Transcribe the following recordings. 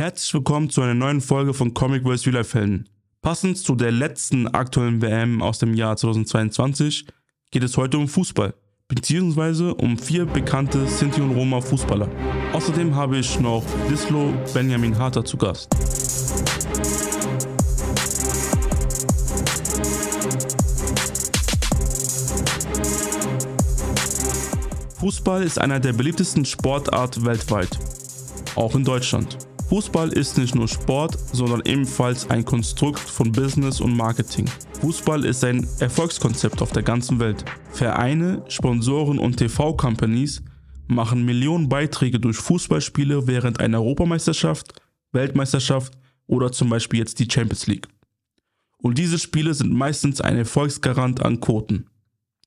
Herzlich willkommen zu einer neuen Folge von Comic vs. Real Helden. Passend zu der letzten aktuellen WM aus dem Jahr 2022 geht es heute um Fußball, beziehungsweise um vier bekannte Sinti und Roma Fußballer. Außerdem habe ich noch Dislo Benjamin Harter zu Gast. Fußball ist einer der beliebtesten Sportarten weltweit, auch in Deutschland. Fußball ist nicht nur Sport, sondern ebenfalls ein Konstrukt von Business und Marketing. Fußball ist ein Erfolgskonzept auf der ganzen Welt. Vereine, Sponsoren und TV-Companies machen Millionen Beiträge durch Fußballspiele während einer Europameisterschaft, Weltmeisterschaft oder zum Beispiel jetzt die Champions League. Und diese Spiele sind meistens ein Erfolgsgarant an Quoten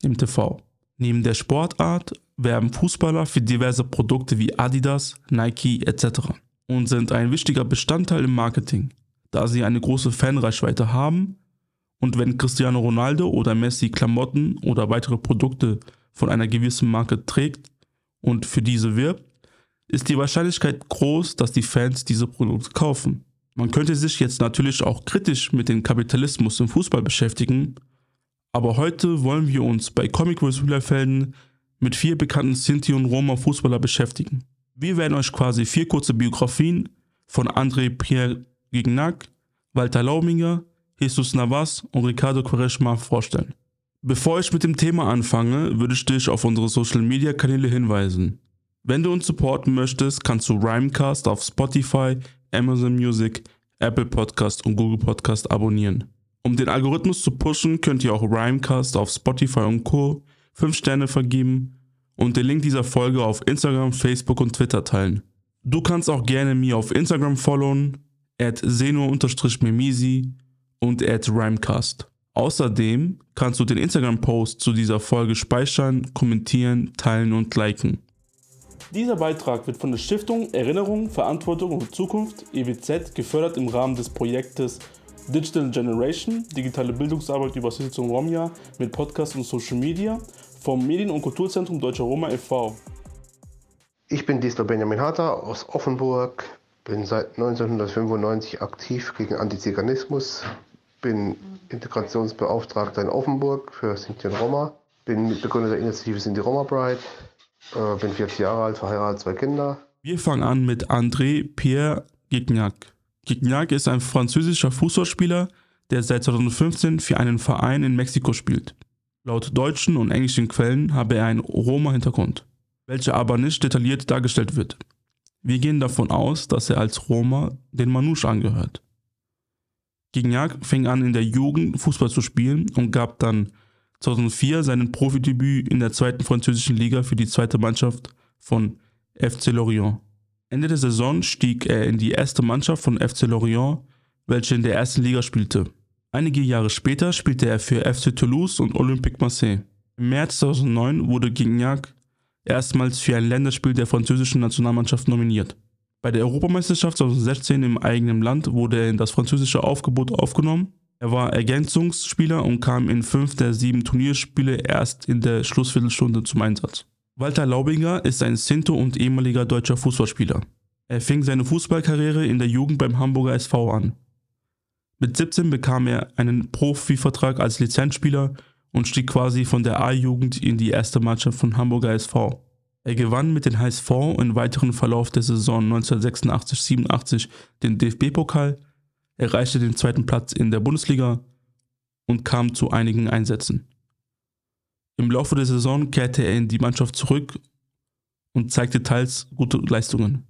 im TV. Neben der Sportart werben Fußballer für diverse Produkte wie Adidas, Nike etc. und sind ein wichtiger Bestandteil im Marketing, da sie eine große Fanreichweite haben und wenn Cristiano Ronaldo oder Messi Klamotten oder weitere Produkte von einer gewissen Marke trägt und für diese wirbt, ist die Wahrscheinlichkeit groß, dass die Fans diese Produkte kaufen. Man könnte sich jetzt natürlich auch kritisch mit dem Kapitalismus im Fußball beschäftigen, aber heute wollen wir uns bei Comic vs. Felden mit vier bekannten Sinti und Roma Fußballer beschäftigen. Wir werden euch quasi vier kurze Biografien von André Pierre Gignac, Walter Lauminger, Jesus Navas und Ricardo Quaresma vorstellen. Bevor ich mit dem Thema anfange, würde ich dich auf unsere Social Media Kanäle hinweisen. Wenn du uns supporten möchtest, kannst du Rhymecast auf Spotify, Amazon Music, Apple Podcast und Google Podcast abonnieren. Um den Algorithmus zu pushen, könnt ihr auch Rhymecast auf Spotify und Co. 5 Sterne vergeben und den Link dieser Folge auf Instagram, Facebook und Twitter teilen. Du kannst auch gerne mir auf Instagram followen, at seno-memisi und at rhymecast. Außerdem kannst du den Instagram-Post zu dieser Folge speichern, kommentieren, teilen und liken. Dieser Beitrag wird von der Stiftung Erinnerung, Verantwortung und Zukunft EWZ gefördert im Rahmen des Projektes Digital Generation, digitale Bildungsarbeit über Sitzung Romja mit Podcast und Social Media vom Medien- und Kulturzentrum Deutscher Roma e.V. Ich bin Disler Benjamin Harter aus Offenburg, bin seit 1995 aktiv gegen Antiziganismus, bin Integrationsbeauftragter in Offenburg für Sinti und Roma, bin Mitbegründer der Initiative Sinti Roma Bride, äh, bin 40 Jahre alt, verheiratet, zwei Kinder. Wir fangen an mit André Pierre Gignac. Gignac ist ein französischer Fußballspieler, der seit 2015 für einen Verein in Mexiko spielt. Laut deutschen und englischen Quellen habe er einen Roma-Hintergrund, welcher aber nicht detailliert dargestellt wird. Wir gehen davon aus, dass er als Roma den Manouche angehört. Gignac fing an in der Jugend Fußball zu spielen und gab dann 2004 seinen Profidebüt in der zweiten französischen Liga für die zweite Mannschaft von FC Lorient. Ende der Saison stieg er in die erste Mannschaft von FC Lorient, welche in der ersten Liga spielte. Einige Jahre später spielte er für FC Toulouse und Olympique Marseille. Im März 2009 wurde Gignac erstmals für ein Länderspiel der französischen Nationalmannschaft nominiert. Bei der Europameisterschaft 2016 im eigenen Land wurde er in das französische Aufgebot aufgenommen. Er war Ergänzungsspieler und kam in fünf der sieben Turnierspiele erst in der Schlussviertelstunde zum Einsatz. Walter Laubinger ist ein Sinto und ehemaliger deutscher Fußballspieler. Er fing seine Fußballkarriere in der Jugend beim Hamburger SV an. Mit 17 bekam er einen Profivertrag als Lizenzspieler und stieg quasi von der A-Jugend in die erste Mannschaft von Hamburger SV. Er gewann mit den HSV im weiteren Verlauf der Saison 1986-87 den DFB-Pokal, erreichte den zweiten Platz in der Bundesliga und kam zu einigen Einsätzen. Im Laufe der Saison kehrte er in die Mannschaft zurück und zeigte teils gute Leistungen.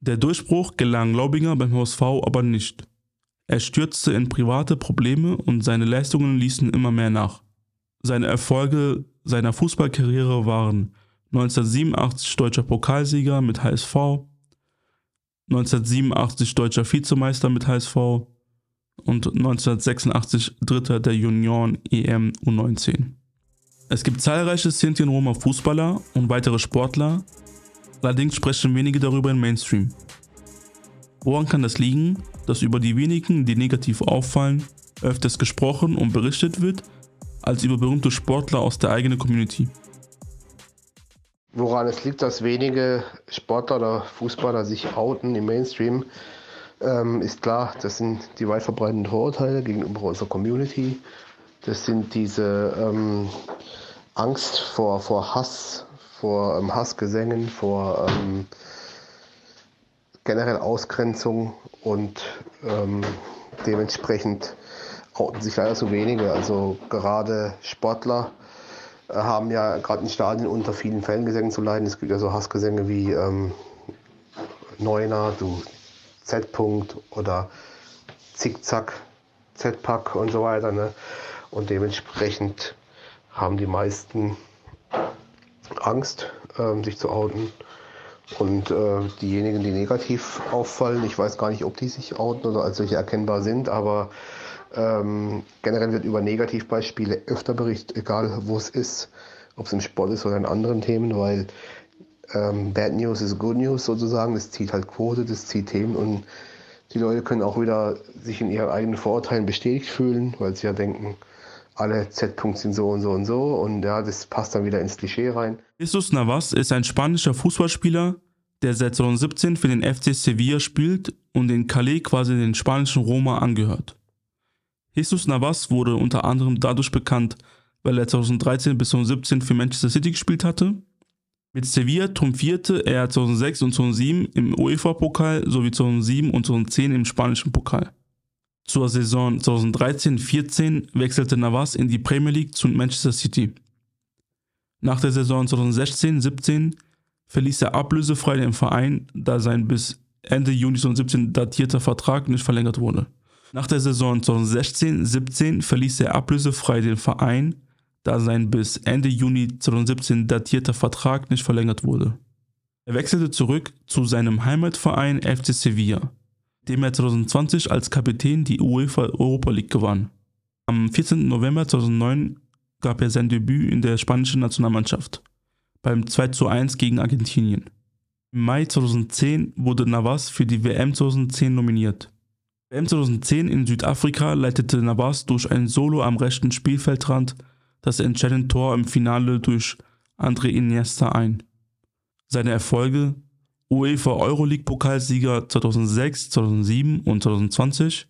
Der Durchbruch gelang Laubinger beim HSV aber nicht. Er stürzte in private Probleme und seine Leistungen ließen immer mehr nach. Seine Erfolge seiner Fußballkarriere waren 1987 deutscher Pokalsieger mit HSV, 1987 deutscher Vizemeister mit HSV und 1986 Dritter der Junioren EM U19. Es gibt zahlreiche Sinti und Roma Fußballer und weitere Sportler, allerdings sprechen wenige darüber im Mainstream. Woran kann das liegen, dass über die wenigen, die negativ auffallen, öfters gesprochen und berichtet wird, als über berühmte Sportler aus der eigenen Community? woran es liegt, dass wenige Sportler oder Fußballer sich outen im Mainstream, ähm, ist klar, das sind die weit verbreiteten Vorurteile gegenüber unserer Community. Das sind diese ähm, Angst vor, vor Hass, vor ähm, Hassgesängen, vor ähm, generell Ausgrenzung und ähm, dementsprechend outen sich leider so wenige. Also gerade Sportler äh, haben ja gerade in Stadien unter vielen Fangesängen zu leiden. Es gibt ja so Hassgesänge wie ähm, Neuner, du Z-Punkt oder Zickzack, Z-Pack und so weiter. Ne? Und dementsprechend haben die meisten Angst, ähm, sich zu outen. Und äh, diejenigen, die negativ auffallen, ich weiß gar nicht, ob die sich outen oder als solche erkennbar sind, aber ähm, generell wird über Negativbeispiele öfter berichtet, egal wo es ist, ob es im Sport ist oder in anderen Themen, weil ähm, Bad News ist Good News sozusagen. Das zieht halt Quote, das zieht Themen und die Leute können auch wieder sich in ihren eigenen Vorurteilen bestätigt fühlen, weil sie ja denken, alle Z-Punkte sind so und so und so und ja, das passt dann wieder ins Klischee rein. Jesus Navas ist ein spanischer Fußballspieler, der seit 2017 für den FC Sevilla spielt und in Calais quasi den spanischen Roma angehört. Jesus Navas wurde unter anderem dadurch bekannt, weil er 2013 bis 2017 für Manchester City gespielt hatte. Mit Sevilla triumphierte er 2006 und 2007 im UEFA-Pokal sowie 2007 und 2010 im spanischen Pokal. Zur Saison 2013-14 wechselte Navas in die Premier League zu Manchester City. Nach der Saison 2016-17 verließ er ablösefrei den Verein, da sein bis Ende Juni 2017 datierter Vertrag nicht verlängert wurde. Nach der Saison 2016-17 verließ er ablösefrei den Verein, da sein bis Ende Juni 2017 datierter Vertrag nicht verlängert wurde. Er wechselte zurück zu seinem Heimatverein FC Sevilla, dem er 2020 als Kapitän die UEFA Europa League gewann. Am 14. November 2009 gab er sein Debüt in der spanischen Nationalmannschaft beim 2:1 gegen Argentinien. Im Mai 2010 wurde Navas für die WM 2010 nominiert. WM 2010 in Südafrika leitete Navas durch ein Solo am rechten Spielfeldrand das entscheidende Tor im Finale durch André Iniesta ein. Seine Erfolge UEFA Euroleague Pokalsieger 2006, 2007 und 2020,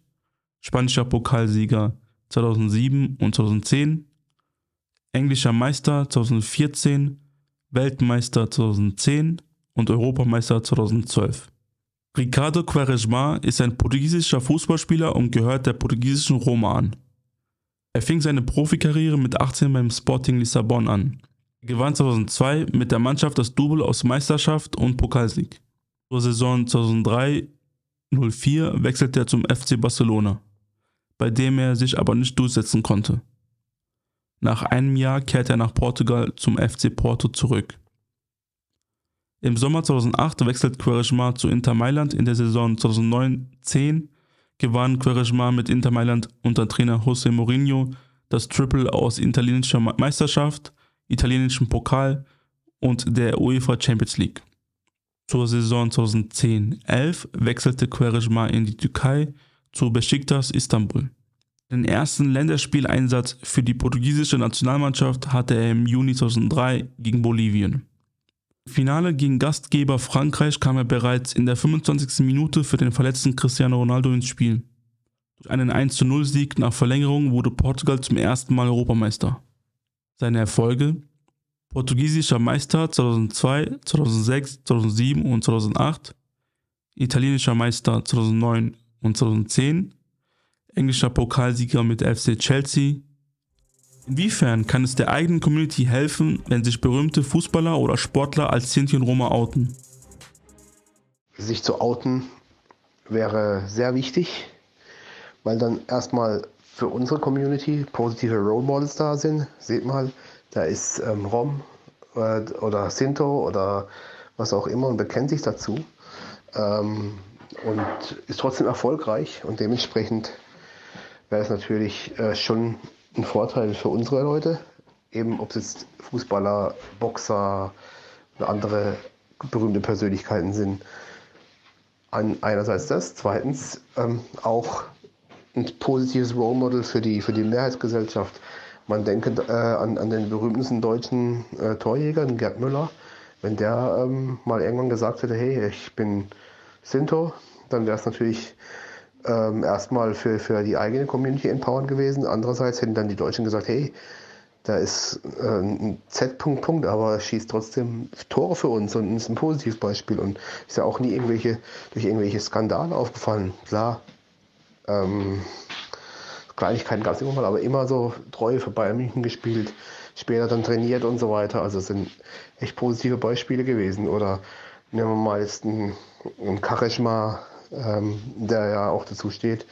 spanischer Pokalsieger 2007 und 2010, englischer Meister 2014, Weltmeister 2010 und Europameister 2012. Ricardo Quaresma ist ein portugiesischer Fußballspieler und gehört der portugiesischen Roma an. Er fing seine Profikarriere mit 18 beim Sporting Lissabon an. Er gewann 2002 mit der Mannschaft das Double aus Meisterschaft und Pokalsieg. Zur Saison 2003-04 wechselte er zum FC Barcelona, bei dem er sich aber nicht durchsetzen konnte. Nach einem Jahr kehrte er nach Portugal zum FC Porto zurück. Im Sommer 2008 wechselt Quaresma zu Inter Mailand. In der Saison 2009-10 gewann Quaresma mit Inter Mailand unter Trainer José Mourinho das Triple aus italienischer Meisterschaft, italienischem Pokal und der UEFA Champions League. Zur Saison 2010-11 wechselte Quaresma in die Türkei zu Besiktas Istanbul. Den ersten Länderspieleinsatz für die portugiesische Nationalmannschaft hatte er im Juni 2003 gegen Bolivien. Im Finale gegen Gastgeber Frankreich kam er bereits in der 25. Minute für den verletzten Cristiano Ronaldo ins Spiel. Durch einen 1-0-Sieg nach Verlängerung wurde Portugal zum ersten Mal Europameister. Seine Erfolge Portugiesischer Meister 2002, 2006, 2007 und 2008, italienischer Meister 2009 und 2010 englischer Pokalsieger mit FC Chelsea. Inwiefern kann es der eigenen Community helfen, wenn sich berühmte Fußballer oder Sportler als Sinti und Roma outen? Sich zu outen wäre sehr wichtig, weil dann erstmal für unsere Community positive Role Models da sind. Seht mal, da ist ähm, Rom äh, oder Sinto oder was auch immer und bekennt sich dazu ähm, und ist trotzdem erfolgreich und dementsprechend wäre es natürlich äh, schon ein Vorteil für unsere Leute, eben ob es jetzt Fußballer, Boxer oder andere berühmte Persönlichkeiten sind. An, einerseits das, zweitens ähm, auch ein positives Role Model für die, für die Mehrheitsgesellschaft. Man denke äh, an, an den berühmtesten deutschen äh, Torjäger, Gerd Müller, wenn der ähm, mal irgendwann gesagt hätte, hey, ich bin Sinto, dann wäre es natürlich ähm, erstmal für, für die eigene Community empowernd gewesen. Andererseits hätten dann die Deutschen gesagt, hey, da ist äh, ein Z-Punkt, Punkt, aber schießt trotzdem Tore für uns und ist ein positives Beispiel und ist ja auch nie irgendwelche, durch irgendwelche Skandale aufgefallen. Klar, ähm, Kleinigkeiten gab es immer mal, aber immer so treu für Bayern München gespielt, später dann trainiert und so weiter. Also sind echt positive Beispiele gewesen. Oder nehmen wir mal jetzt einen, einen ähm, der ja auch dazu steht,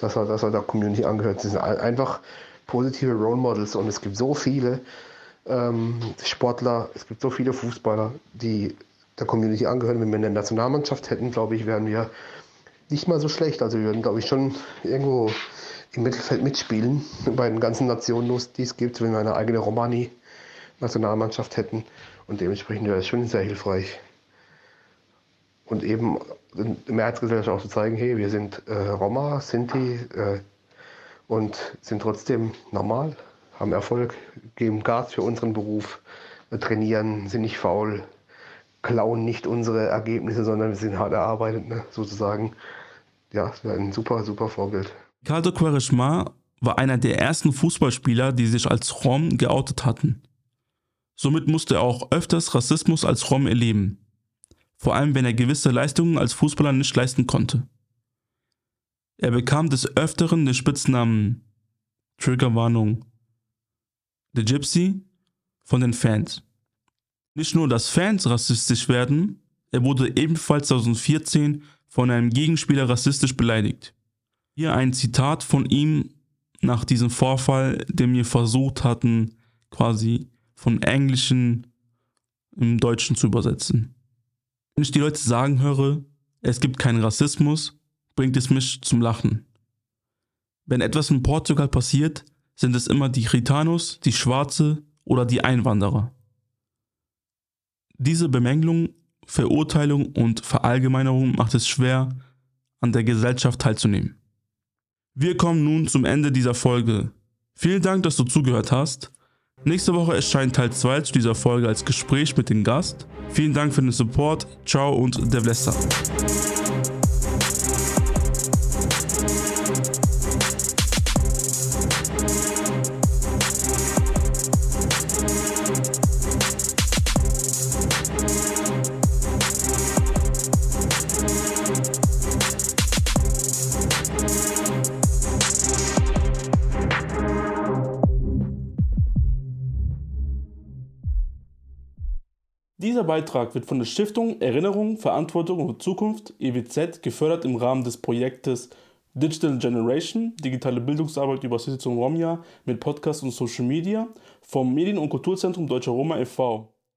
dass er, dass er der Community angehört. Das sind einfach positive Role Models und es gibt so viele ähm, Sportler, es gibt so viele Fußballer, die der Community angehören. Wenn wir eine Nationalmannschaft hätten, glaube ich, wären wir nicht mal so schlecht. Also wir würden, glaube ich, schon irgendwo im Mittelfeld mitspielen bei den ganzen Nationen, die es gibt, wenn wir eine eigene Romani-Nationalmannschaft hätten. Und dementsprechend wäre es schon sehr hilfreich. Und eben der Mehrheitsgesellschaft auch zu zeigen, hey, wir sind äh, Roma, Sinti äh, und sind trotzdem normal, haben Erfolg, geben Gas für unseren Beruf, trainieren, sind nicht faul, klauen nicht unsere Ergebnisse, sondern wir sind hart erarbeitet, ne, sozusagen. Ja, es wäre ein super, super Vorbild. Ricardo Quaresma war einer der ersten Fußballspieler, die sich als Rom geoutet hatten. Somit musste er auch öfters Rassismus als Rom erleben, vor allem wenn er gewisse Leistungen als Fußballer nicht leisten konnte. Er bekam des Öfteren den Spitznamen Triggerwarnung The Gypsy von den Fans. Nicht nur, dass Fans rassistisch werden, er wurde ebenfalls 2014 von einem Gegenspieler rassistisch beleidigt. Hier ein Zitat von ihm nach diesem Vorfall, den wir versucht hatten, quasi von Englischen im Deutschen zu übersetzen. Wenn ich die Leute sagen höre, es gibt keinen Rassismus, bringt es mich zum Lachen. Wenn etwas in Portugal passiert, sind es immer die Gitanos, die Schwarze oder die Einwanderer. Diese Bemängelung, Verurteilung und Verallgemeinerung macht es schwer, an der Gesellschaft teilzunehmen. Wir kommen nun zum Ende dieser Folge. Vielen Dank, dass du zugehört hast. Nächste Woche erscheint Teil 2 zu dieser Folge als Gespräch mit dem Gast. Vielen Dank für den Support. Ciao und Devlessa. Dieser Beitrag wird von der Stiftung Erinnerung, Verantwortung und Zukunft EWZ gefördert im Rahmen des Projektes Digital Generation, digitale Bildungsarbeit über Sitzung Romja mit Podcast und Social Media vom Medien- und Kulturzentrum Deutscher Roma e.V.